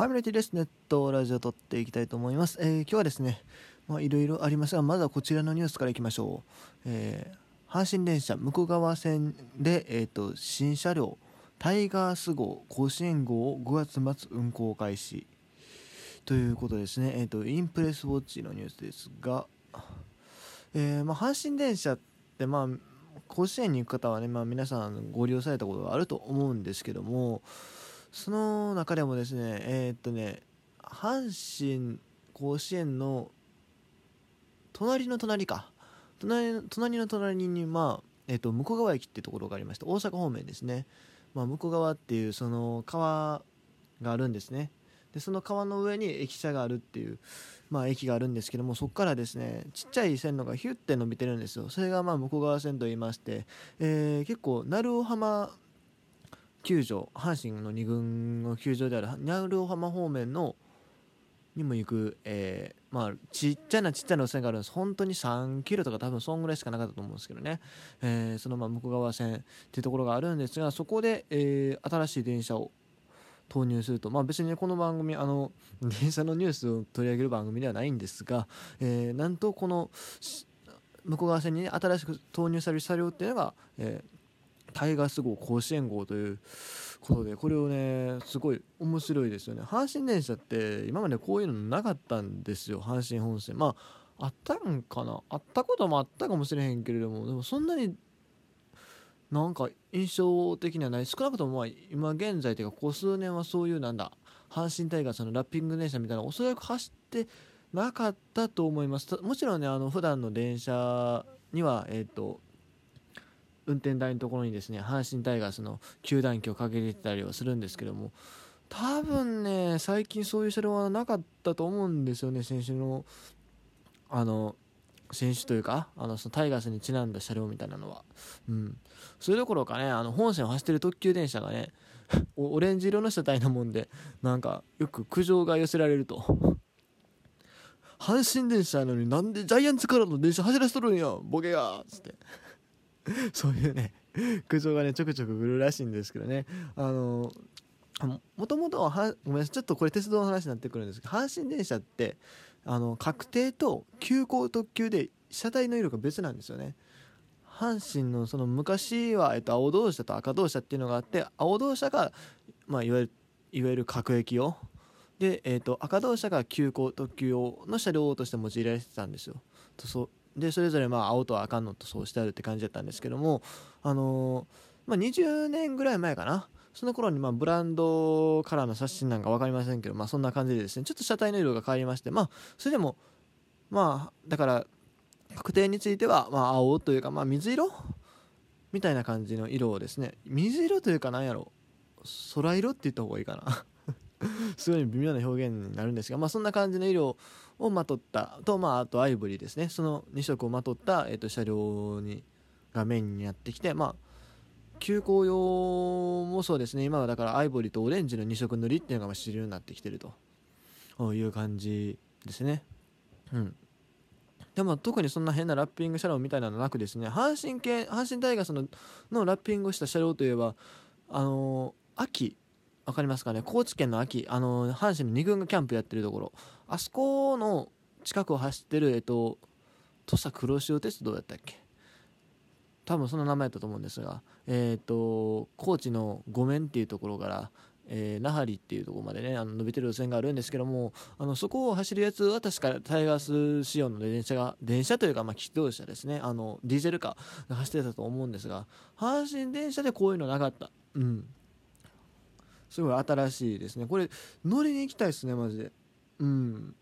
ハイミラティですネットラジオ撮っていきたいと思います。えー、今日はですね、まあいろいろありますが、まずはこちらのニュースからいきましょう。えー、阪神電車向川線で、えーと、新車両タイガース号甲子園号を5月末運行開始ということですね。えっ、ー、とインプレスウォッチのニュースですが、えー、まあ阪神電車ってまあ甲子園に行く方はね、まあ、皆さんご利用されたことがあると思うんですけども。その中でもですねえー、っとね阪神甲子園の隣の隣か。隣の隣の隣にまあえー、っと向川駅っていうところがありまして大阪方面ですね、まあ、向川っていうその川があるんですね。でその川の上に駅舎があるっていう、まあ、駅があるんですけどもそこからですねちっちゃい線路がヒュッて伸びてるんですよ。それがまあ向川線といいまして、えー、結構鳴尾浜球場阪神の2軍の球場である鳴尾浜方面のにも行く、えー、まあ、ちっちゃなちっちゃな路線があるんです。本当に3キロとか多分そんぐらいしかなかったと思うんですけどね、えー、そのま向こう側線っていうところがあるんですがそこで、えー、新しい電車を投入すると、まあ、別に、ね、この番組あの電車のニュースを取り上げる番組ではないんですが、えなんとこの向こう側線に、ね、新しく投入される車両っていうのが、えータイガース号甲子園号ということでこれをねすごい面白いですよね。阪神電車って今までこういうのなかったんですよ阪神本線。まああったんかな？あったこともあったかもしれへんけれどもでもそんなになんか印象的にはない。少なくともまあ今現在というかここ数年はそういうなんだ阪神タイガースのラッピング電車みたいなおそらく走ってなかったと思います。もちろんねあの普段の電車にはえっ、ー、と運転台のところにですね阪神タイガースの球団旗をかけてたりはするんですけども多分ね最近そういう車両はなかったと思うんですよね選手のあの選手というかあのそのタイガースにちなんだ車両みたいなのは、うん、それどころかねあの本線を走ってる特急電車がねオレンジ色の車体なもんでなんかよく苦情が寄せられると。阪神電車なのになんでジャイアンツからの電車走らせとるんやボケがっつって。そういうね苦情がねちょくちょく来るらしいんですけどね。あのもともとはごめんなさいちょっとこれ鉄道の話になってくるんですけど阪神電車ってあの確定と急行特急で車体の色が別なんですよね。阪神のその昔は、えっと、青同車と赤同車っていうのがあって青同車が、まあ、いわゆるいわゆる各駅用で、えっと、赤同車が急行特急用の車両として用いられてたんですよ。とそでそれぞれまあ青と赤のとそうしてあるって感じだったんですけども、あの、まあ、20年ぐらい前かな。その頃にまブランドカラーの刷新なんか分かりませんけど、まあ、そんな感じでですねちょっと車体の色が変わりましてまあそれでもまあだから確定についてはま青というかま水色？みたいな感じの色をですね水色というかなんやろ？空色って言った方がいいかな。すごい微妙な表現になるんですが、まあ、そんな感じの色をまとった。と、まあ、あとアイボリーですね。その2色をまとった、えー、と車両にがメインになってきて、まあ、急行用もそうですね。今はだからアイボリーとオレンジの2色塗りっていうのが主流になってきてると。いう感じですね。うん。でも特にそんな変なラッピング車両みたいなのなくですね。阪神系阪神タイガースののラッピングをした車両といえばあのー、秋。分かりますかね？高知県の秋あの阪神の2軍がキャンプやってるところ。あそこの近くを走ってるえっと土佐黒潮鉄道やったっけ？多分その名前だったと思うんですがえっ、と高知の五面っていうところからえー、那覇っていうところまでねあの伸びてる路線があるんですけどもあのそこを走るやつは確かタイガース仕様の電車が電車というかまあ機動車ですね。あのディーゼルカーが走ってたと思うんですが阪神電車でこういうのなかった。うん。すごい新しいですね。これ乗りに行きたいですねマジで。うん。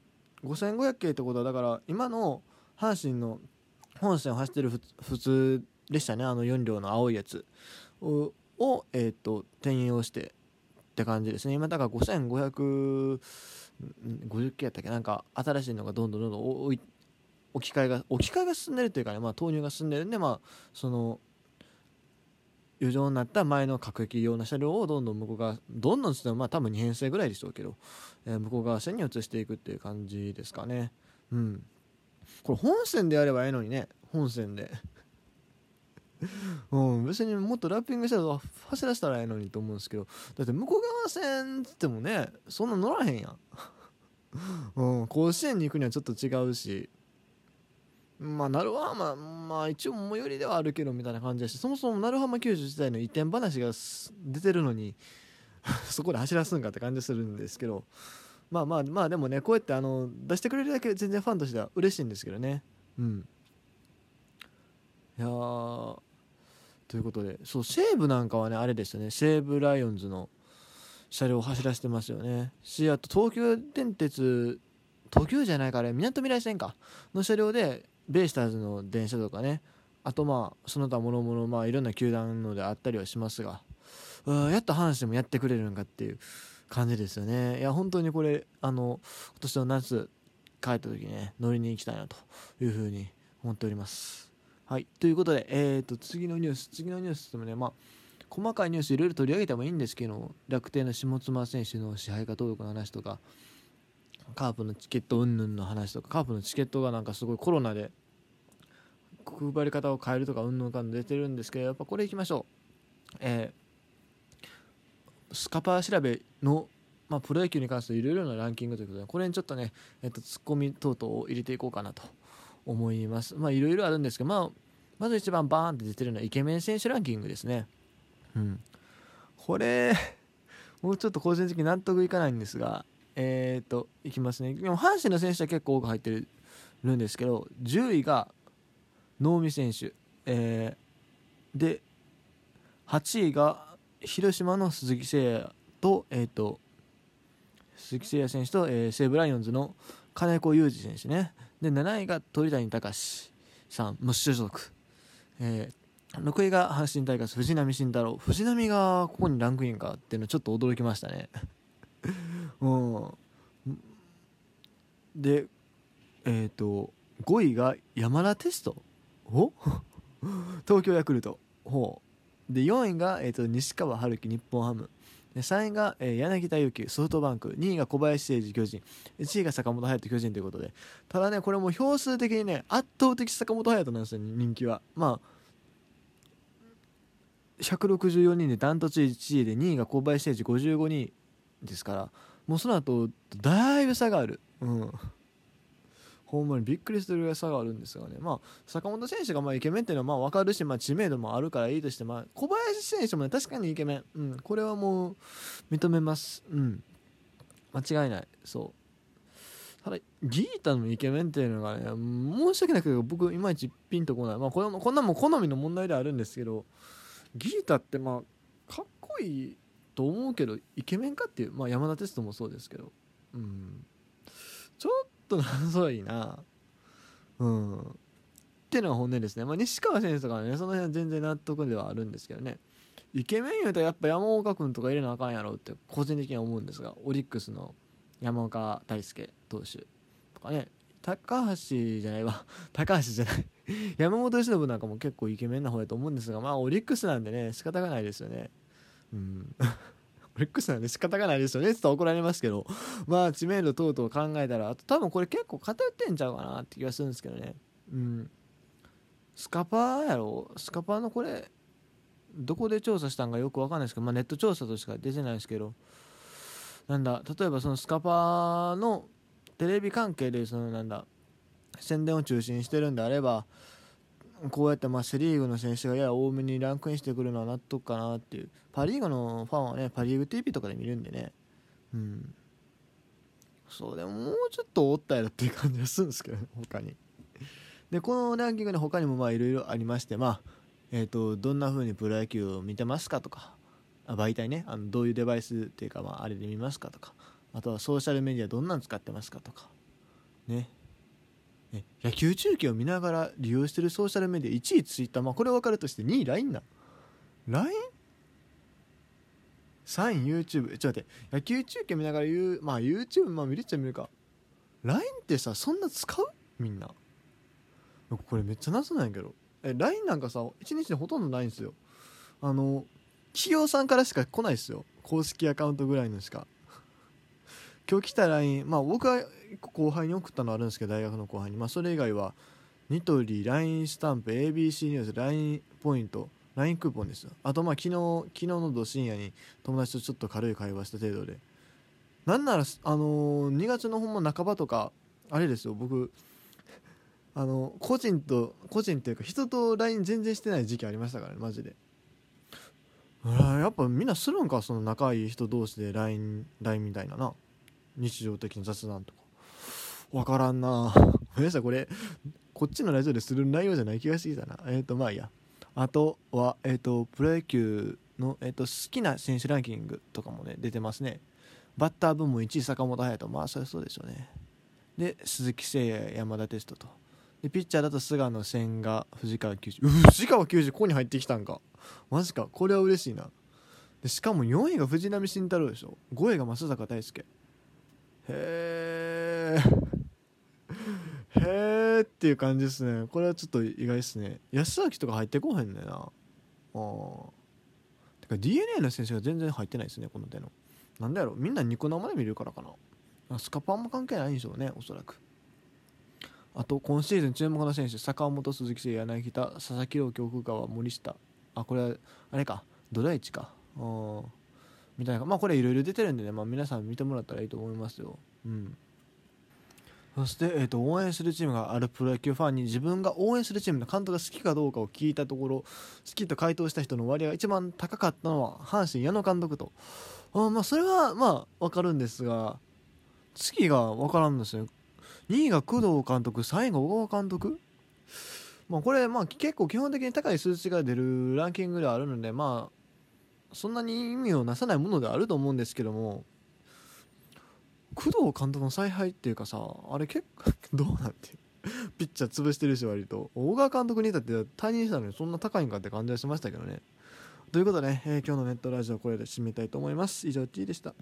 5500系ってことはだから今の阪神の本線を走ってる普通列車ね。あの4両の青いやつ。を、えーと、転用してって感じですね。今だから5500 50系やったっけ？なんか新しいのがどんどんどんどん置き換えが置き換えが進んでるというかね、まあ、投入が進んでるんでまあその余剰になった前の各駅用の車両をどんどん向こう側どんどんつってもまあ多分2編成ぐらいでしょうけど、えー、向こう側線に移していくっていう感じですかね。うん。これ本線でやればいいのにね本線で。うん、別にもっとラッピングしたら走らせたらええのにと思うんですけど。だって向こう側線っつってもねそんな乗らへんやん、うん、甲子園に行くにはちょっと違うし。まあ、鳴浜、まあ、一応最寄りではあるけどみたいな感じだしそもそも鳴浜球場自体の移転話が出てるのに そこで走らすんかって感じするんですけどまあまあまあでもねこうやってあの出してくれるだけ全然ファンとしては嬉しいんですけどね。うん。いやということでそう西武なんかはねあれですよね。西武ライオンズの車両を走らせてますよね。しあと東急電鉄東急じゃないからみなとみらい線か。の車両でベイスターズの電車とかねあとまあその他もろもろまあいろんな球団のであったりはしますがやっと阪神もやってくれるんかっていう感じですよね。いや本当にこれあの今年の夏帰った時ね乗りに行きたいなというふうに思っております。はい。ということでえっ、ー、と次のニュース次のニュースでもねまあ細かいニュースいろいろ取り上げてもいいんですけど楽天の下妻選手の支配下登録の話とかカープのチケット云々の話とかカープのチケットがなんかすごいコロナで配り方を変えるとか云々かん出てるんですけどやっぱこれいきましょう。えー、スカパー調べのまあ、プロ野球に関するいろいろなランキングということでこれにちょっとね、えっと、ツッコミ等々を入れていこうかなと思います。まあいろいろあるんですけど、まあ、まず一番バーンって出てるのはイケメン選手ランキングですね。うん。これもうちょっと個人的に納得いかないんですがえっ、といきますね。でも阪神の選手は結構多く入ってるんですけど10位が能見選手、えー、で8位が広島の鈴木誠也と,、えーと、鈴木誠也選手と、えー、西武ライオンズの金子裕二選手ね。で7位が鳥谷敬さん無所属、えー、6位が阪神タイガース藤浪晋太郎。藤浪がここにランクインかっていうのはちょっと驚きましたね。うん。でえっ、ー、と5位が山田テスト？お 東京ヤクルト。ほう。で4位が、えーと、西川春樹日本ハム。で3位が、えー、柳田悠岐ソフトバンク。2位が小林誠司巨人。1位が坂本勇人巨人ということで。ただねこれも票数的にね圧倒的坂本勇人なんですよ人気は。まあ164人でダントツ1位で2位が小林誠司55人ですから。もうその後だいぶ差がある。うん。ほんまにびっくりするぐらい差があるんですがね、まあ、坂本選手がまあイケメンっていうのはまあ分かるし、まあ、知名度もあるからいいとして、まあ、小林選手も、ね、確かにイケメン、うん、これはもう認めます、うん、間違いない、そう。ただ、ギータのイケメンっていうのがね、申し訳ないけど、僕、いまいちピンとこない、まあ、これこんなもん好みの問題ではあるんですけど、ギータって、まあ、かっこいいと思うけど、イケメンかっていう、まあ、山田テストもそうですけど、うん、ちょっと謎いな。うん。ってのが本音ですね、まあ、西川選手とかねその辺は全然納得ではあるんですけどね。イケメン言うとやっぱ山岡君とか入れなあかんやろって個人的には思うんですがオリックスの山岡大輔投手とかね。高橋じゃないわ。高橋じゃない。山本由伸なんかも結構イケメンな方やと思うんですがまあオリックスなんでね仕方がないですよね。うん。オリックスなんで仕方がないですよね。って言ったら怒られますけど。まあ知名度等々考えたらあと多分これ結構偏ってんちゃうかなって気がするんですけどね。うん。スカパーやろ？スカパーのこれどこで調査したんかよくわかんないですけど、まあ、ネット調査としか出てないですけど。なんだ例えばそのスカパーのテレビ関係でそのなんだ宣伝を中心にしてるんであればこうやってまあセ・リーグの選手がやや多めにランクインしてくるのは納得かなっていう。パ・リーグのファンはねパ・リーグ TV とかで見るんでね。うん。そうでももうちょっとおったやろっていう感じがするんですけどね他に。でこのランキングで他にもまあいろいろありましてまあえーと、どんな風にプロ野球を見てますかとか。あ媒体ね。あのどういうデバイスっていうか、まあ、あれで見ますかとか。あとはソーシャルメディアどんなん使ってますかとか。ね、野球中継を見ながら利用してるソーシャルメディア1位ツイッター、まあ、これ分かるとして2位 LINE な LINE?3 位 YouTube ちょっと待って。野球中継見ながら言うまあ YouTube まあ見れちゃ見るか。LINE ってさそんな使う？みんな。これめっちゃ謎なんやけど。え LINE なんかさ1日でほとんどないんですよ。あの企業さんからしか来ないですよ。公式アカウントぐらいのしか。今日来た LINE まあ僕は後輩に送ったのあるんですけど大学の後輩に。まあそれ以外はニトリ LINE スタンプ ABC ニュース LINE ポイント LINE クーポンですよ。あとまあ昨日昨日のど深夜に友達とちょっと軽い会話した程度で。なんならあのー、2月のほんま半ばとかあれですよ僕あの個人と個人っていうか人と LINE 全然してない時期ありましたからねマジで。やっぱみんなするんかその仲いい人同士で LINE, LINE みたいなな。日常的な雑談とか。分からんな。ごめんなさいこれこっちのラジオでする内容じゃない気がしてきたな。えっ、ー、とまあいいや。あとはえっ、ー、とプロ野球の、えーと、好きな選手ランキングとかもね出てますね。バッター部門1位坂本勇人。まあそりゃそうでしょうね。で鈴木誠也山田哲人と。でピッチャーだと菅野千賀藤川球児。藤川球児ここに入ってきたんか。マジか。これは嬉しいな。でしかも4位が藤浪晋太郎でしょ。5位が松坂大輔。へえへえっていう感じですね。これはちょっと意外ですね。安明とか入ってこへんねんな。あてか DNA の選手が全然入ってないですねこの手の。なんだろ。うみんなニコ生で見るからかな。スカパンも関係ないんでしょうねおそらく。あと今シーズン注目の選手坂本鈴木誠也柳田佐々木朗希奥川森下。あこれはあれか。ドライチか。うんみたいな。まあこれいろいろ出てるんでね、まあ、皆さん見てもらったらいいと思いますよ。うん。そして、えーと、応援するチームがあるプロ野球ファンに自分が応援するチームの監督が好きかどうかを聞いたところ好きと回答した人の割合が一番高かったのは阪神矢野監督と。あまあそれはまあ分かるんですが次が分からんですよ。2位が工藤監督3位が小川監督。まあこれまあ結構基本的に高い数値が出るランキングではあるのでまあそんなに意味をなさないものであると思うんですけども工藤監督の采配っていうかさあれ結構 どうなってピッチャー潰してるし割と。大川監督にいたって退任したのにそんな高いんかって感じはしましたけどね。ということで、ね、えー、今日のネットラジオこれで締めたいと思います。以上 T でした。